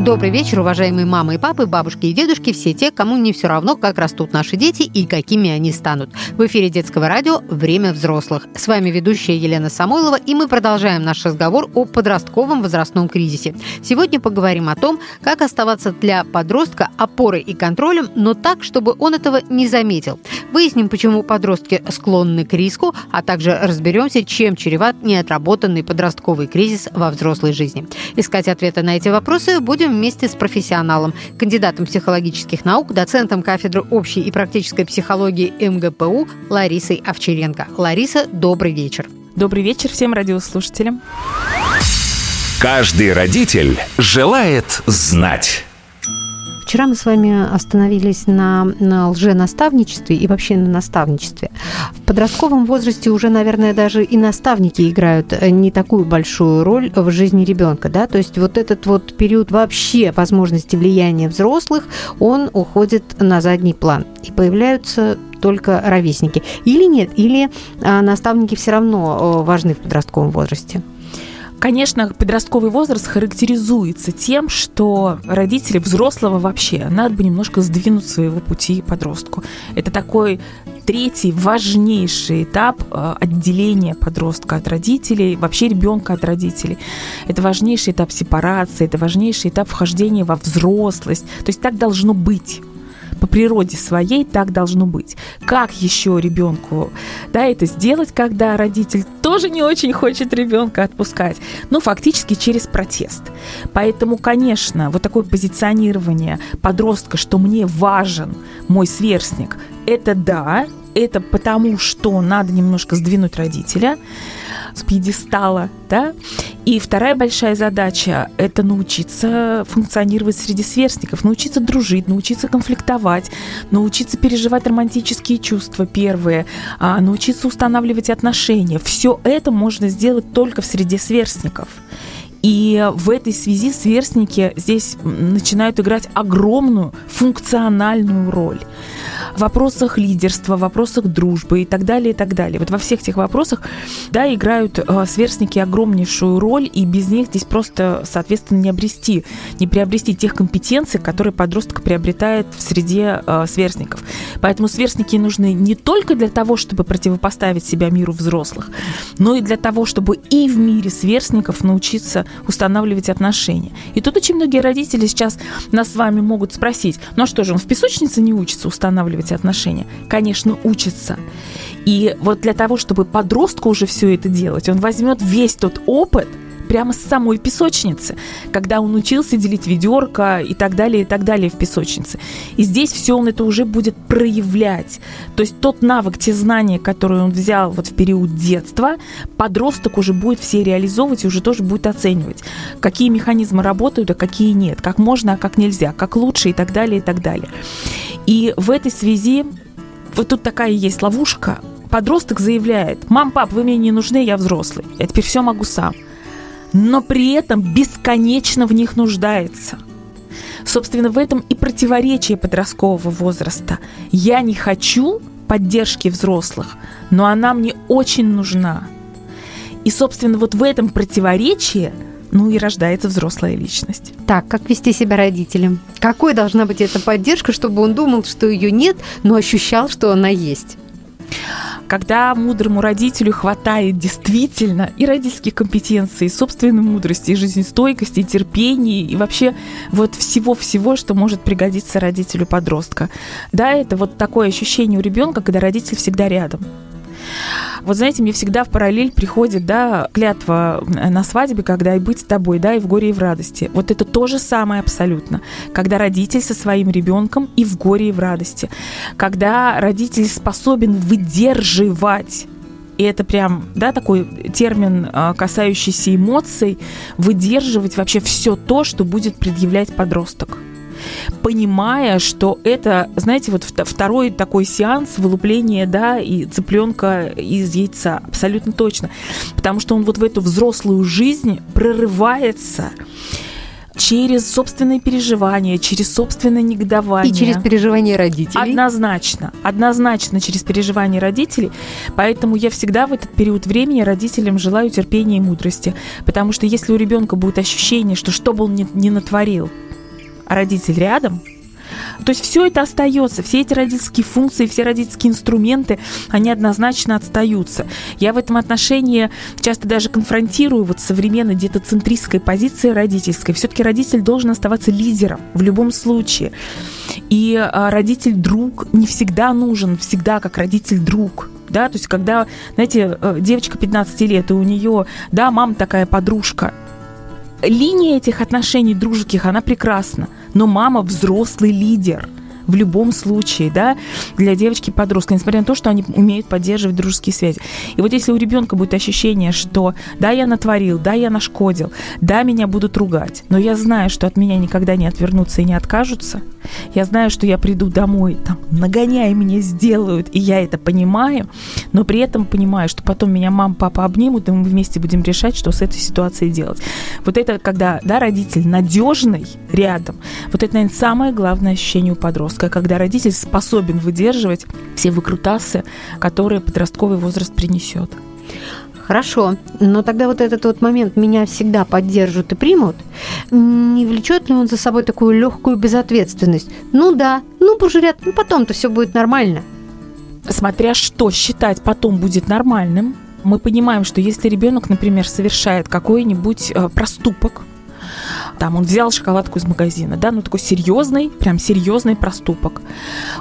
Добрый вечер, уважаемые мамы и папы, бабушки и дедушки, все те, кому не все равно, как растут наши дети и какими они станут. В эфире детского радио «Время взрослых». С вами ведущая Елена Самойлова, и мы продолжаем наш разговор о подростковом возрастном кризисе. Сегодня поговорим о том, как оставаться для подростка опорой и контролем, но так, чтобы он этого не заметил. Выясним, почему подростки склонны к риску, а также разберемся, чем чреват неотработанный подростковый кризис во взрослой жизни. Искать ответы на эти вопросы будем будем вместе с профессионалом, кандидатом психологических наук, доцентом кафедры общей и практической психологии МГПУ Ларисой Овчаренко. Лариса, добрый вечер. Добрый вечер всем радиослушателям. Каждый родитель желает знать. Вчера мы с вами остановились на, на лженаставничестве и вообще на наставничестве. В подростковом возрасте уже, наверное, даже и наставники играют э, не такую большую роль в жизни ребенка, да, то есть вот этот вот период вообще возможности влияния взрослых, он уходит на задний план и появляются только ровесники. Или нет, или а, наставники все равно э, важны в подростковом возрасте. Конечно, подростковый возраст характеризуется тем, что родители взрослого вообще надо бы немножко сдвинуть своего пути подростку. Это такой третий важнейший этап э, отделения подростка от родителей, вообще ребенка от родителей. Это важнейший этап сепарации, это важнейший этап вхождения во взрослость. То есть так должно быть по природе своей так должно быть. Как еще ребенку да, это сделать, когда родитель тоже не очень хочет ребенка отпускать? Ну, фактически через протест. Поэтому, конечно, вот такое позиционирование подростка, что мне важен мой сверстник, это да, это потому, что надо немножко сдвинуть родителя с пьедестала, да. И вторая большая задача – это научиться функционировать среди сверстников, научиться дружить, научиться конфликтовать, научиться переживать романтические чувства первые, а, научиться устанавливать отношения. Все это можно сделать только в среде сверстников. И в этой связи сверстники здесь начинают играть огромную функциональную роль в вопросах лидерства, в вопросах дружбы и так далее, и так далее. Вот во всех этих вопросах, да, играют э, сверстники огромнейшую роль, и без них здесь просто, соответственно, не обрести, не приобрести тех компетенций, которые подросток приобретает в среде э, сверстников. Поэтому сверстники нужны не только для того, чтобы противопоставить себя миру взрослых, но и для того, чтобы и в мире сверстников научиться устанавливать отношения. И тут очень многие родители сейчас нас с вами могут спросить, ну а что же, он в песочнице не учится устанавливать отношения? Конечно, учится. И вот для того, чтобы подростку уже все это делать, он возьмет весь тот опыт, прямо с самой песочницы, когда он учился делить ведерко и так далее, и так далее в песочнице. И здесь все он это уже будет проявлять. То есть тот навык, те знания, которые он взял вот в период детства, подросток уже будет все реализовывать и уже тоже будет оценивать, какие механизмы работают, а какие нет, как можно, а как нельзя, как лучше и так далее, и так далее. И в этой связи вот тут такая есть ловушка. Подросток заявляет, мам, пап, вы мне не нужны, я взрослый. Я теперь все могу сам но при этом бесконечно в них нуждается. Собственно, в этом и противоречие подросткового возраста. Я не хочу поддержки взрослых, но она мне очень нужна. И, собственно, вот в этом противоречии ну и рождается взрослая личность. Так, как вести себя родителям? Какой должна быть эта поддержка, чтобы он думал, что ее нет, но ощущал, что она есть? Когда мудрому родителю хватает действительно и родительских компетенций, и собственной мудрости, и жизнестойкости, и терпения, и вообще вот всего-всего, что может пригодиться родителю подростка. Да, это вот такое ощущение у ребенка, когда родитель всегда рядом. Вот знаете, мне всегда в параллель приходит, да, клятва на свадьбе, когда и быть с тобой, да, и в горе, и в радости. Вот это то же самое абсолютно. Когда родитель со своим ребенком и в горе, и в радости. Когда родитель способен выдерживать и это прям, да, такой термин, а, касающийся эмоций, выдерживать вообще все то, что будет предъявлять подросток понимая, что это, знаете, вот второй такой сеанс вылупления, да, и цыпленка из яйца, абсолютно точно, потому что он вот в эту взрослую жизнь прорывается через собственные переживания, через собственное негодование. И через переживания родителей. Однозначно, однозначно через переживания родителей. Поэтому я всегда в этот период времени родителям желаю терпения и мудрости. Потому что если у ребенка будет ощущение, что что бы он ни, ни натворил, а родитель рядом – то есть все это остается, все эти родительские функции, все родительские инструменты, они однозначно отстаются. Я в этом отношении часто даже конфронтирую вот современной детоцентристской позиции родительской. Все-таки родитель должен оставаться лидером в любом случае. И а, родитель-друг не всегда нужен, всегда как родитель-друг да, то есть когда, знаете, э, девочка 15 лет, и у нее, да, мама такая подружка, линия этих отношений дружеских, она прекрасна. Но мама взрослый лидер – в любом случае, да, для девочки-подростка, несмотря на то, что они умеют поддерживать дружеские связи. И вот если у ребенка будет ощущение, что да, я натворил, да, я нашкодил, да, меня будут ругать, но я знаю, что от меня никогда не отвернутся и не откажутся, я знаю, что я приду домой, там, нагоняй меня сделают, и я это понимаю, но при этом понимаю, что потом меня мама, папа обнимут, и мы вместе будем решать, что с этой ситуацией делать. Вот это, когда, да, родитель надежный рядом, вот это, наверное, самое главное ощущение у подростка жестко, когда родитель способен выдерживать все выкрутасы, которые подростковый возраст принесет. Хорошо, но тогда вот этот вот момент меня всегда поддержат и примут, не влечет ли он за собой такую легкую безответственность? Ну да, ну пожурят, ну потом-то все будет нормально. Смотря что считать потом будет нормальным, мы понимаем, что если ребенок, например, совершает какой-нибудь э, проступок, там он взял шоколадку из магазина, да, ну такой серьезный, прям серьезный проступок.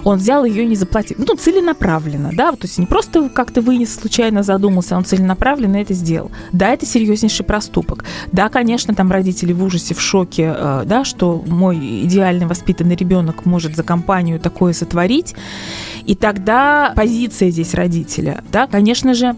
Он взял ее и не заплатил. Ну, целенаправленно, да, то есть не просто как-то вынес, случайно задумался, он целенаправленно это сделал. Да, это серьезнейший проступок. Да, конечно, там родители в ужасе, в шоке, э, да, что мой идеально воспитанный ребенок может за компанию такое сотворить. И тогда позиция здесь родителя, да, конечно же,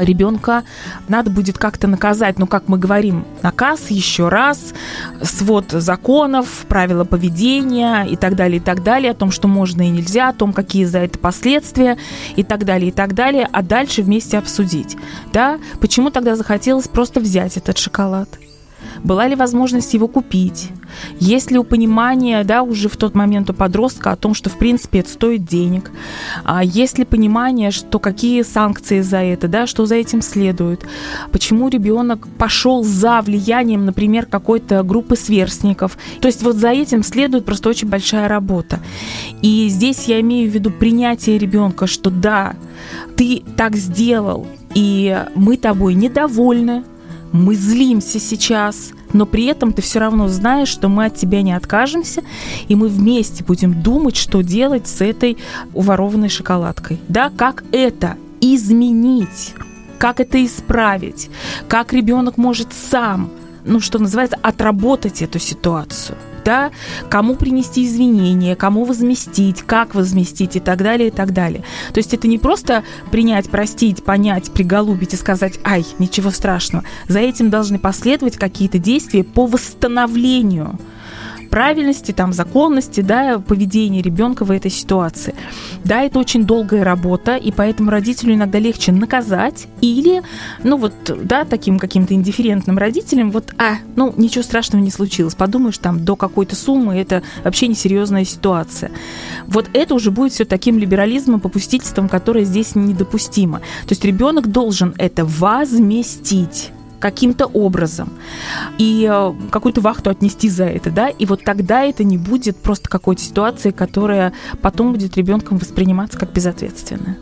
ребенка надо будет как-то наказать. Но, как мы говорим, наказ еще раз, свод законов, правила поведения и так далее, и так далее, о том, что можно и нельзя, о том, какие за это последствия и так далее, и так далее, а дальше вместе обсудить. Да? Почему тогда захотелось просто взять этот шоколад? Была ли возможность его купить? Есть ли у понимания, да, уже в тот момент у подростка о том, что, в принципе, это стоит денег? А есть ли понимание, что какие санкции за это, да, что за этим следует? Почему ребенок пошел за влиянием, например, какой-то группы сверстников? То есть вот за этим следует просто очень большая работа. И здесь я имею в виду принятие ребенка, что да, ты так сделал, и мы тобой недовольны, мы злимся сейчас, но при этом ты все равно знаешь, что мы от тебя не откажемся, и мы вместе будем думать, что делать с этой уворованной шоколадкой. Да, как это изменить, как это исправить, как ребенок может сам, ну что называется, отработать эту ситуацию да, кому принести извинения, кому возместить, как возместить и так далее, и так далее. То есть это не просто принять, простить, понять, приголубить и сказать, ай, ничего страшного. За этим должны последовать какие-то действия по восстановлению правильности, там, законности, да, поведения ребенка в этой ситуации. Да, это очень долгая работа, и поэтому родителю иногда легче наказать или, ну вот, да, таким каким-то индифферентным родителям, вот, а, ну, ничего страшного не случилось, подумаешь, там, до какой-то суммы это вообще несерьезная ситуация. Вот это уже будет все таким либерализмом, попустительством, которое здесь недопустимо. То есть ребенок должен это возместить каким-то образом и э, какую-то вахту отнести за это, да, и вот тогда это не будет просто какой-то ситуации, которая потом будет ребенком восприниматься как безответственная.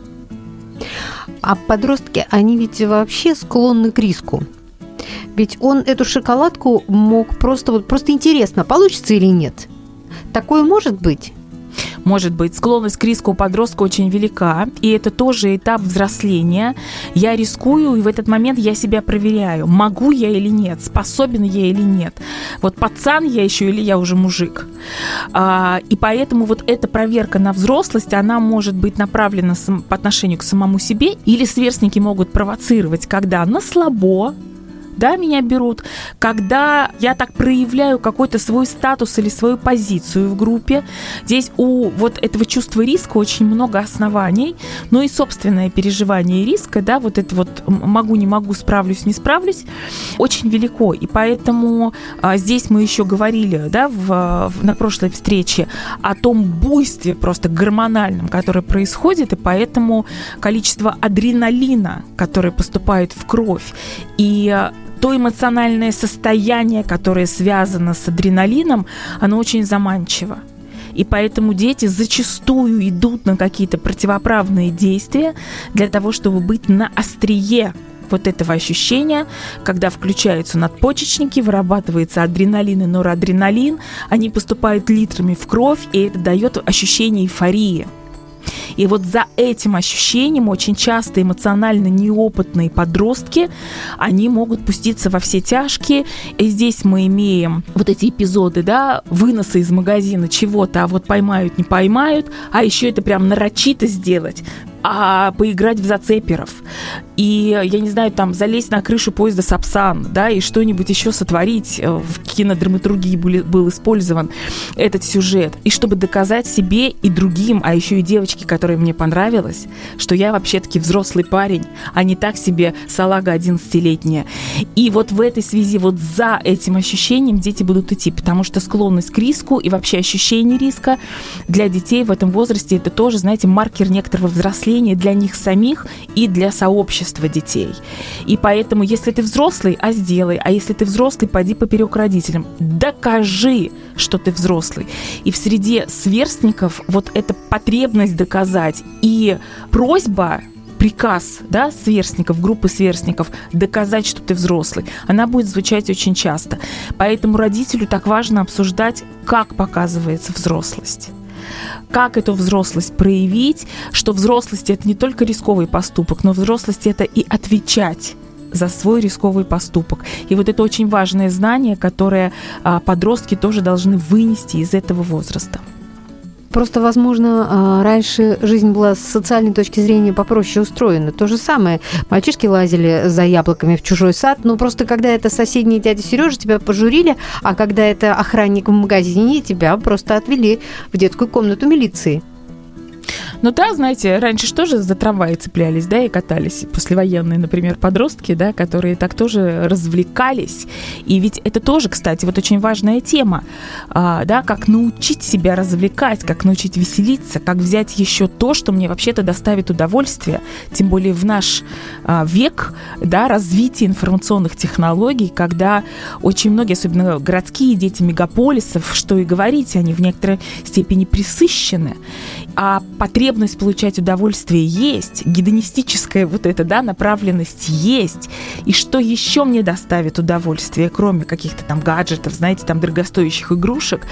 А подростки, они ведь вообще склонны к риску. Ведь он эту шоколадку мог просто вот просто интересно, получится или нет. Такое может быть? Может быть. Склонность к риску у подростка очень велика, и это тоже этап взросления. Я рискую, и в этот момент я себя проверяю, могу я или нет, способен я или нет. Вот пацан я еще или я уже мужик. А, и поэтому вот эта проверка на взрослость, она может быть направлена по отношению к самому себе, или сверстники могут провоцировать, когда на слабо, да, меня берут, когда я так проявляю какой-то свой статус или свою позицию в группе. Здесь у вот этого чувства риска очень много оснований, но и собственное переживание риска, да, вот это вот могу, не могу, справлюсь, не справлюсь, очень велико. И поэтому а, здесь мы еще говорили, да, в, в, на прошлой встрече о том буйстве просто гормональном, которое происходит, и поэтому количество адреналина, которое поступает в кровь, и то эмоциональное состояние, которое связано с адреналином, оно очень заманчиво. И поэтому дети зачастую идут на какие-то противоправные действия для того, чтобы быть на острие вот этого ощущения, когда включаются надпочечники, вырабатывается адреналин и норадреналин, они поступают литрами в кровь, и это дает ощущение эйфории. И вот за этим ощущением очень часто эмоционально неопытные подростки, они могут пуститься во все тяжкие. И здесь мы имеем вот эти эпизоды, да, выноса из магазина чего-то, а вот поймают, не поймают, а еще это прям нарочито сделать а поиграть в зацеперов. И, я не знаю, там, залезть на крышу поезда Сапсан, да, и что-нибудь еще сотворить. Э, в кинодраматургии был, был использован этот сюжет. И чтобы доказать себе и другим, а еще и девочке, которая мне понравилась, что я вообще-таки взрослый парень, а не так себе салага 11-летняя. И вот в этой связи, вот за этим ощущением дети будут идти, потому что склонность к риску и вообще ощущение риска для детей в этом возрасте это тоже, знаете, маркер некоторого взросления впечатление для них самих и для сообщества детей. И поэтому, если ты взрослый, а сделай, а если ты взрослый, пойди поперек родителям. Докажи, что ты взрослый. И в среде сверстников вот эта потребность доказать и просьба приказ да, сверстников, группы сверстников доказать, что ты взрослый, она будет звучать очень часто. Поэтому родителю так важно обсуждать, как показывается взрослость как эту взрослость проявить, что взрослость это не только рисковый поступок, но взрослость это и отвечать за свой рисковый поступок. И вот это очень важное знание, которое а, подростки тоже должны вынести из этого возраста. Просто, возможно, а, раньше жизнь была с социальной точки зрения попроще устроена. То же самое. Мальчишки лазили за яблоками в чужой сад, но просто когда это соседний дядя Сережа, тебя пожурили, а когда это охранник в магазине, тебя просто отвели в детскую комнату милиции. Ну да, знаете, раньше же тоже за трамваи цеплялись, да, и катались. Послевоенные, например, подростки, да, которые так тоже развлекались. И ведь это тоже, кстати, вот очень важная тема, а, да, как научить себя развлекать, как научить веселиться, как взять еще то, что мне вообще-то доставит удовольствие, тем более в наш а, век, да, развития информационных технологий, когда очень многие, особенно городские дети мегаполисов, что и говорить, они в некоторой степени присыщены, а потребность получать удовольствие есть, гедонистическая вот эта, да, направленность есть. И что еще мне доставит удовольствие, кроме каких-то там гаджетов, знаете, там дорогостоящих игрушек,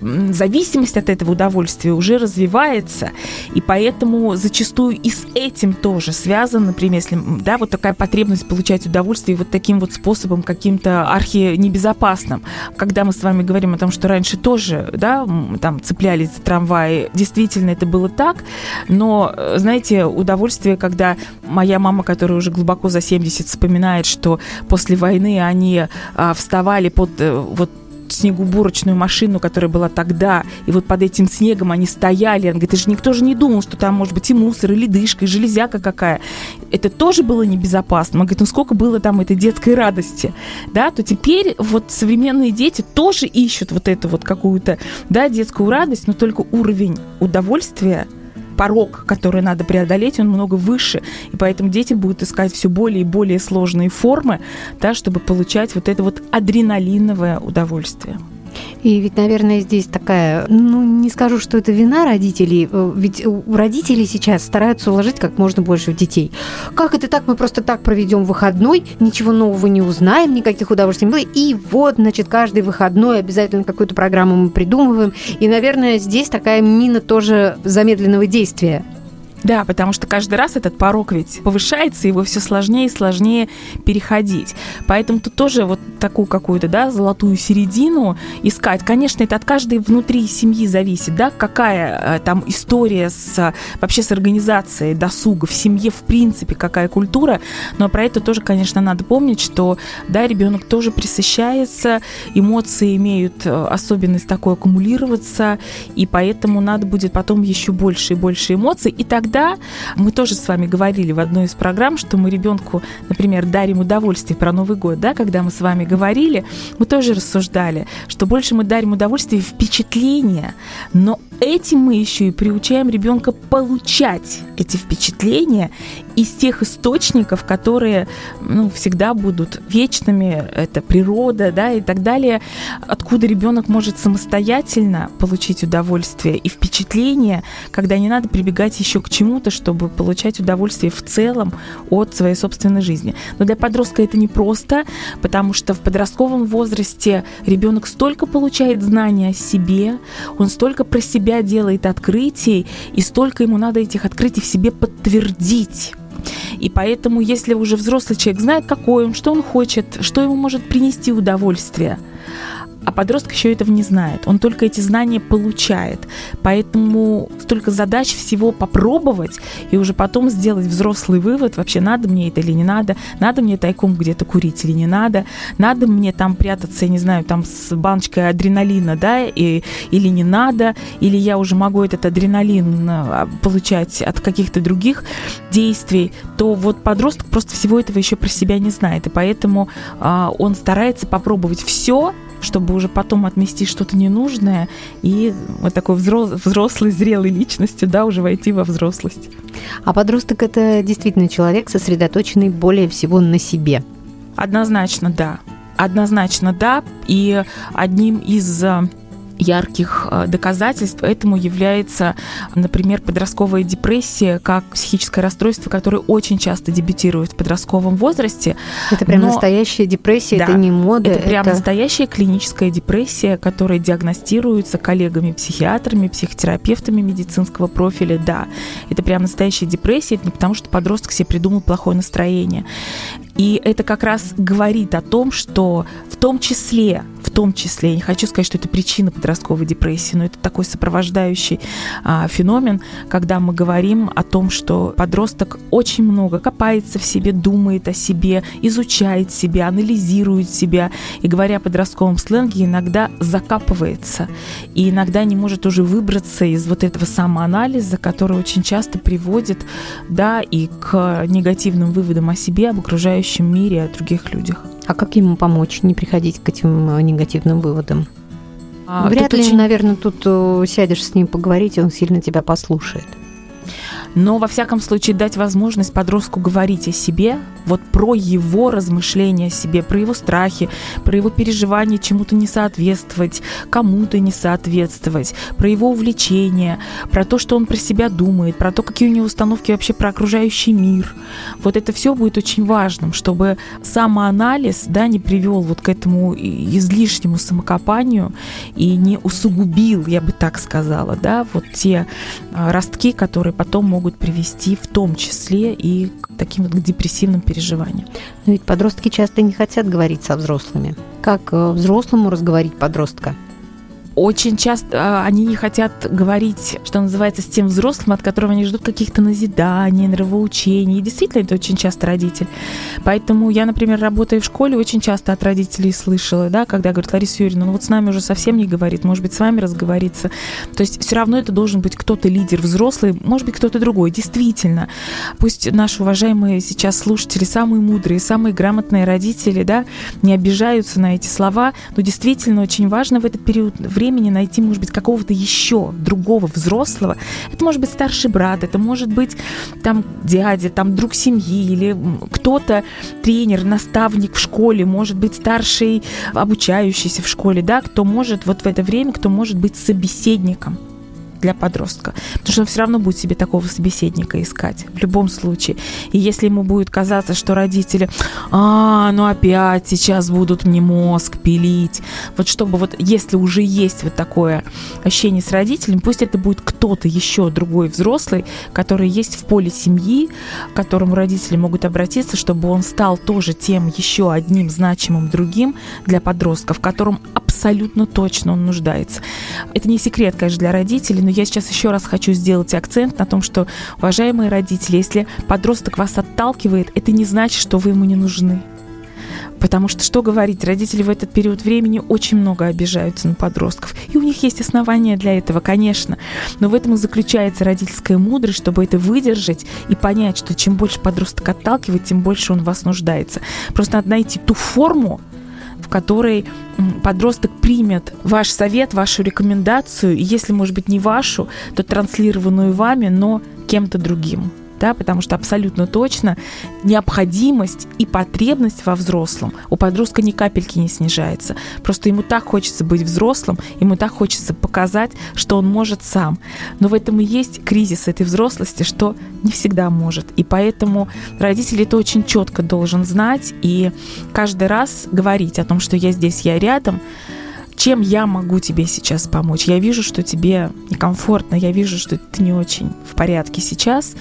зависимость от этого удовольствия уже развивается, и поэтому зачастую и с этим тоже связан, например, если, да, вот такая потребность получать удовольствие вот таким вот способом каким-то архи-небезопасным. Когда мы с вами говорим о том, что раньше тоже, да, там цеплялись за трамваи, действительно это было так, но, знаете, удовольствие, когда моя мама, которая уже глубоко за 70, вспоминает, что после войны они а, вставали под э, вот снегоуборочную машину, которая была тогда, и вот под этим снегом они стояли. Он говорит, это же никто же не думал, что там может быть и мусор, и ледышка, и железяка какая. Это тоже было небезопасно. Он говорит, ну сколько было там этой детской радости, да, то теперь вот современные дети тоже ищут вот эту вот какую-то, да, детскую радость, но только уровень удовольствия порог, который надо преодолеть, он много выше. И поэтому дети будут искать все более и более сложные формы, да, чтобы получать вот это вот адреналиновое удовольствие. И ведь, наверное, здесь такая, ну, не скажу, что это вина родителей, э, ведь родители сейчас стараются уложить как можно больше детей. Как это так? Мы просто так проведем выходной, ничего нового не узнаем, никаких удовольствий не было. И вот, значит, каждый выходной обязательно какую-то программу мы придумываем. И, наверное, здесь такая мина тоже замедленного действия Да, потому что каждый раз этот порог ведь повышается, его все сложнее и сложнее переходить. Поэтому тут тоже вот такую какую-то, да, золотую середину искать. Конечно, это от каждой внутри семьи зависит, да, какая э, там история с вообще с организацией досуга в семье, в принципе, какая культура. Но про это тоже, конечно, надо помнить, что, да, ребенок тоже присыщается, эмоции имеют э, особенность такой аккумулироваться, и поэтому надо будет потом еще больше и больше эмоций, и тогда тогда мы тоже с вами говорили в одной из программ, что мы ребенку, например, дарим удовольствие про Новый год, да, когда мы с вами говорили, мы тоже рассуждали, что больше мы дарим удовольствие впечатления, но этим мы еще и приучаем ребенка получать эти впечатления из тех источников, которые ну, всегда будут вечными, это природа, да, и так далее, откуда ребенок может самостоятельно получить удовольствие и впечатление, когда не надо прибегать еще к чему-то, чтобы получать удовольствие в целом от своей собственной жизни. Но для подростка это не просто, потому что в подростковом возрасте ребенок столько получает знания о себе, он столько про себя делает открытий, и столько ему надо этих открытий в себе подтвердить. И поэтому, если уже взрослый человек знает, какой он, что он хочет, что ему может принести удовольствие, а подросток еще этого не знает. Он только эти знания получает. Поэтому столько задач всего попробовать и уже потом сделать взрослый вывод, вообще надо мне это или не надо, надо мне тайком где-то курить или не надо, надо мне там прятаться, я не знаю, там с баночкой адреналина, да, и, или не надо, или я уже могу этот адреналин а, получать от каких-то других действий, то вот подросток просто всего этого еще про себя не знает. И поэтому а, он старается попробовать все, чтобы уже потом отмести что-то ненужное и вот такой взрослой, зрелой личностью, да, уже войти во взрослость. А подросток это действительно человек, сосредоточенный более всего на себе. Однозначно, да. Однозначно, да. И одним из э, ярких э, доказательств этому является, например, подростковая депрессия как психическое расстройство, которое очень часто дебютирует в подростковом возрасте. Это прям Но... настоящая депрессия, да, это не мода. Это, это прям настоящая клиническая депрессия, которая диагностируется коллегами-психиатрами, психотерапевтами медицинского профиля. Да, это прям настоящая депрессия, это не потому, что подросток себе придумал плохое настроение. И это как раз говорит о том, что в том числе, в том числе, я не хочу сказать, что это причина подростковой депрессии, но это такой сопровождающий а, феномен, когда мы говорим о том, что подросток очень много копается в себе, думает о себе, изучает себя, анализирует себя, и говоря о подростковом сленге, иногда закапывается, и иногда не может уже выбраться из вот этого самоанализа, который очень часто приводит, да, и к негативным выводам о себе, об окружающем мире, о других людях. А как ему помочь не приходить к этим э, негативным выводам? А, Вряд ли, очень... наверное, тут э, сядешь с ним поговорить, и он сильно тебя послушает но во всяком случае дать возможность подростку говорить о себе, вот про его размышления о себе, про его страхи, про его переживания чему-то не соответствовать, кому-то не соответствовать, про его увлечения, про то, что он про себя думает, про то, какие у него установки вообще про окружающий мир. Вот это все будет очень важным, чтобы самоанализ да, не привел вот к этому излишнему самокопанию и не усугубил, я бы так сказала, да, вот те а, ростки, которые потом могут могут привести в том числе и к таким вот депрессивным переживаниям. Но ведь подростки часто не хотят говорить со взрослыми. Как э, взрослому разговорить подростка? Очень часто а, они не хотят говорить, что называется, с тем взрослым, от которого они ждут каких-то назиданий, нравоучений. И действительно, это очень часто родитель. Поэтому я, например, работая в школе, очень часто от родителей слышала, да, когда говорят, Лариса Юрьевна, ну вот с нами уже совсем не говорит, может быть, с вами разговориться. То есть все равно это должен быть кто-то лидер взрослый, может быть, кто-то другой. Действительно, пусть наши уважаемые сейчас слушатели, самые мудрые, самые грамотные родители, да, не обижаются на эти слова, но действительно очень важно в этот период времени времени найти, может быть, какого-то еще другого взрослого. Это может быть старший брат, это может быть там дядя, там друг семьи или кто-то, тренер, наставник в школе, может быть, старший обучающийся в школе, да, кто может вот в это время, кто может быть собеседником для подростка. Потому что он все равно будет себе такого собеседника искать в любом случае. И если ему будет казаться, что родители, а, ну опять сейчас будут мне мозг пилить. Вот чтобы вот, если уже есть вот такое ощущение с родителем, пусть это будет кто-то еще, другой взрослый, который есть в поле семьи, к которому родители могут обратиться, чтобы он стал тоже тем еще одним значимым другим для подростка, в котором абсолютно точно он нуждается. Это не секрет, конечно, для родителей, но я сейчас еще раз хочу сделать акцент на том, что, уважаемые родители, если подросток вас отталкивает, это не значит, что вы ему не нужны. Потому что, что говорить, родители в этот период времени очень много обижаются на подростков. И у них есть основания для этого, конечно. Но в этом и заключается родительская мудрость, чтобы это выдержать и понять, что чем больше подросток отталкивает, тем больше он вас нуждается. Просто надо найти ту форму, в которой подросток примет ваш совет, вашу рекомендацию, если, может быть, не вашу, то транслированную вами, но кем-то другим да, потому что абсолютно точно необходимость и потребность во взрослом у подростка ни капельки не снижается. Просто ему так хочется быть взрослым, ему так хочется показать, что он может сам. Но в этом и есть кризис этой взрослости, что не всегда может. И поэтому родитель это очень четко должен знать и каждый раз говорить о том, что я здесь, я рядом, чем я могу тебе сейчас помочь? Я вижу, что тебе некомфортно, я вижу, что ты не очень в порядке сейчас,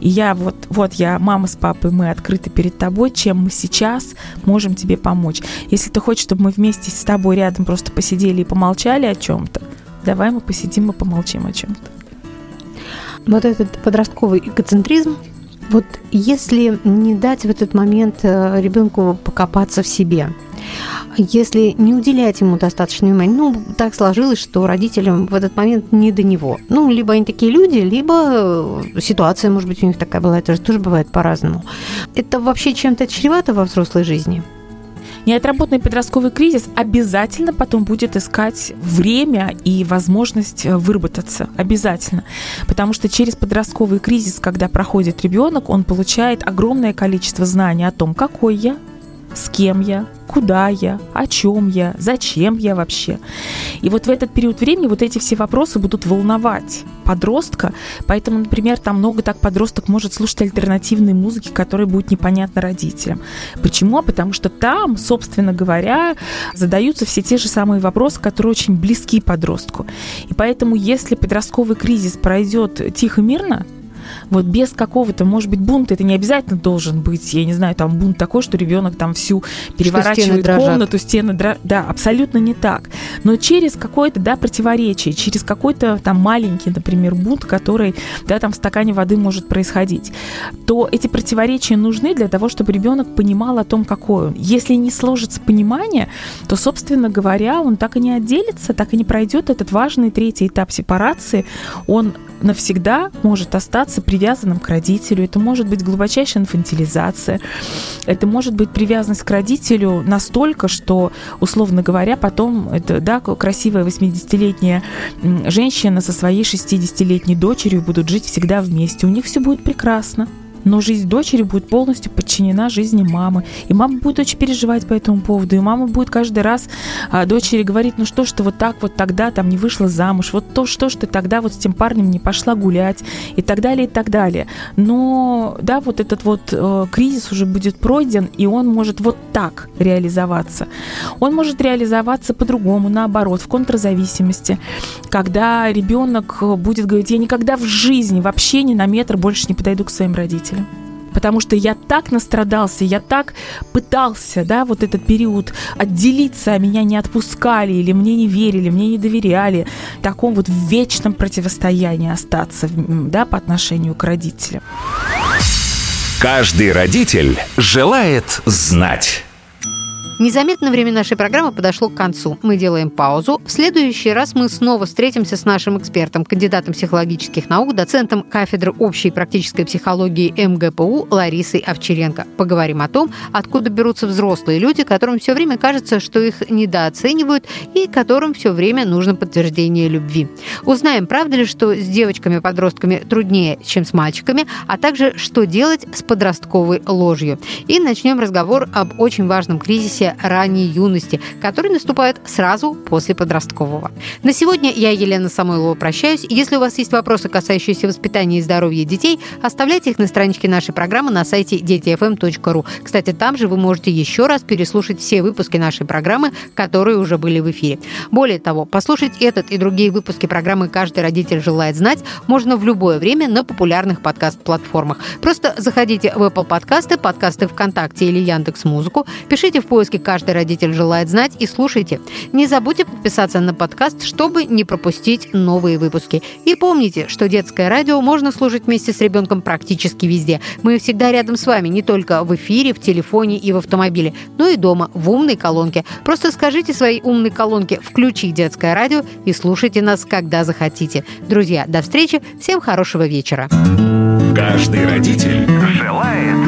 и я вот, вот я, мама с папой, мы открыты перед тобой, чем мы сейчас можем тебе помочь. Если ты хочешь, чтобы мы вместе с тобой рядом просто посидели и помолчали о чем-то, давай мы посидим и помолчим о чем-то. Вот этот подростковый эгоцентризм, вот если не дать в этот момент э, ребенку покопаться в себе, если не уделять ему достаточно внимания, ну, так сложилось, что родителям в этот момент не до него. Ну, либо они такие люди, либо э, ситуация, может быть, у них такая была, это же тоже бывает по-разному. Это вообще чем-то чревато во взрослой жизни? Неотработанный подростковый кризис обязательно потом будет искать время и возможность э, выработаться. Обязательно. Потому что через подростковый кризис, когда проходит ребенок, он получает огромное количество знаний о том, какой я, с кем я, куда я, о чем я, зачем я вообще. И вот в этот период времени вот эти все вопросы будут волновать подростка, поэтому, например, там много так подросток может слушать альтернативные музыки, которые будут непонятны родителям. Почему? Потому что там, собственно говоря, задаются все те же самые вопросы, которые очень близки подростку. И поэтому, если подростковый кризис пройдет тихо, мирно, вот без какого-то, может быть, бунта, это не обязательно должен быть, я не знаю, там бунт такой, что ребенок там всю переворачивает стены комнату, стены дрожат. Да, абсолютно не так. Но через какое-то, да, противоречие, через какой-то там маленький, например, бунт, который, да, там в стакане воды может происходить, то эти противоречия нужны для того, чтобы ребенок понимал о том, какой он. Если не сложится понимание, то, собственно говоря, он так и не отделится, так и не пройдет этот важный третий этап сепарации. Он навсегда может остаться привязанным к родителю. Это может быть глубочайшая инфантилизация. Это может быть привязанность к родителю настолько, что, условно говоря, потом это, да, красивая 80-летняя женщина со своей 60-летней дочерью будут жить всегда вместе. У них все будет прекрасно но жизнь дочери будет полностью подчинена жизни мамы. И мама будет очень переживать по этому поводу. И мама будет каждый раз а, дочери говорить, ну что ж ты вот так вот тогда там не вышла замуж, вот то, что ж ты тогда вот с тем парнем не пошла гулять и так далее, и так далее. Но, да, вот этот вот э, кризис уже будет пройден, и он может вот так реализоваться. Он может реализоваться по-другому, наоборот, в контрзависимости, когда ребенок будет говорить, я никогда в жизни вообще ни на метр больше не подойду к своим родителям потому что я так настрадался, я так пытался, да, вот этот период отделиться, а меня не отпускали, или мне не верили, мне не доверяли, в таком вот вечном противостоянии остаться, да, по отношению к родителям. Каждый родитель желает знать. Незаметно время нашей программы подошло к концу. Мы делаем паузу. В следующий раз мы снова встретимся с нашим экспертом, кандидатом психологических наук, доцентом кафедры общей практической психологии МГПУ Ларисой Овчаренко. Поговорим о том, откуда берутся взрослые люди, которым все время кажется, что их недооценивают и которым все время нужно подтверждение любви. Узнаем, правда ли, что с девочками-подростками труднее, чем с мальчиками, а также что делать с подростковой ложью. И начнем разговор об очень важном кризисе ранней юности, которые наступают сразу после подросткового. На сегодня я, Елена Самойлова, прощаюсь. Если у вас есть вопросы, касающиеся воспитания и здоровья детей, оставляйте их на страничке нашей программы на сайте детифм.ру. Кстати, там же вы можете еще раз переслушать все выпуски нашей программы, которые уже были в эфире. Более того, послушать этот и другие выпуски программы «Каждый родитель желает знать» можно в любое время на популярных подкаст-платформах. Просто заходите в Apple подкасты, подкасты ВКонтакте или Яндекс Музыку, пишите в поиске «Каждый родитель желает знать» и слушайте. Не забудьте подписаться на подкаст, чтобы не пропустить новые выпуски. И помните, что детское радио можно слушать вместе с ребенком практически везде. Мы всегда рядом с вами, не только в эфире, в телефоне и в автомобиле, но и дома, в умной колонке. Просто скажите своей умной колонке «Включи детское радио» и слушайте нас, когда захотите. Друзья, до встречи, всем хорошего вечера. Каждый родитель желает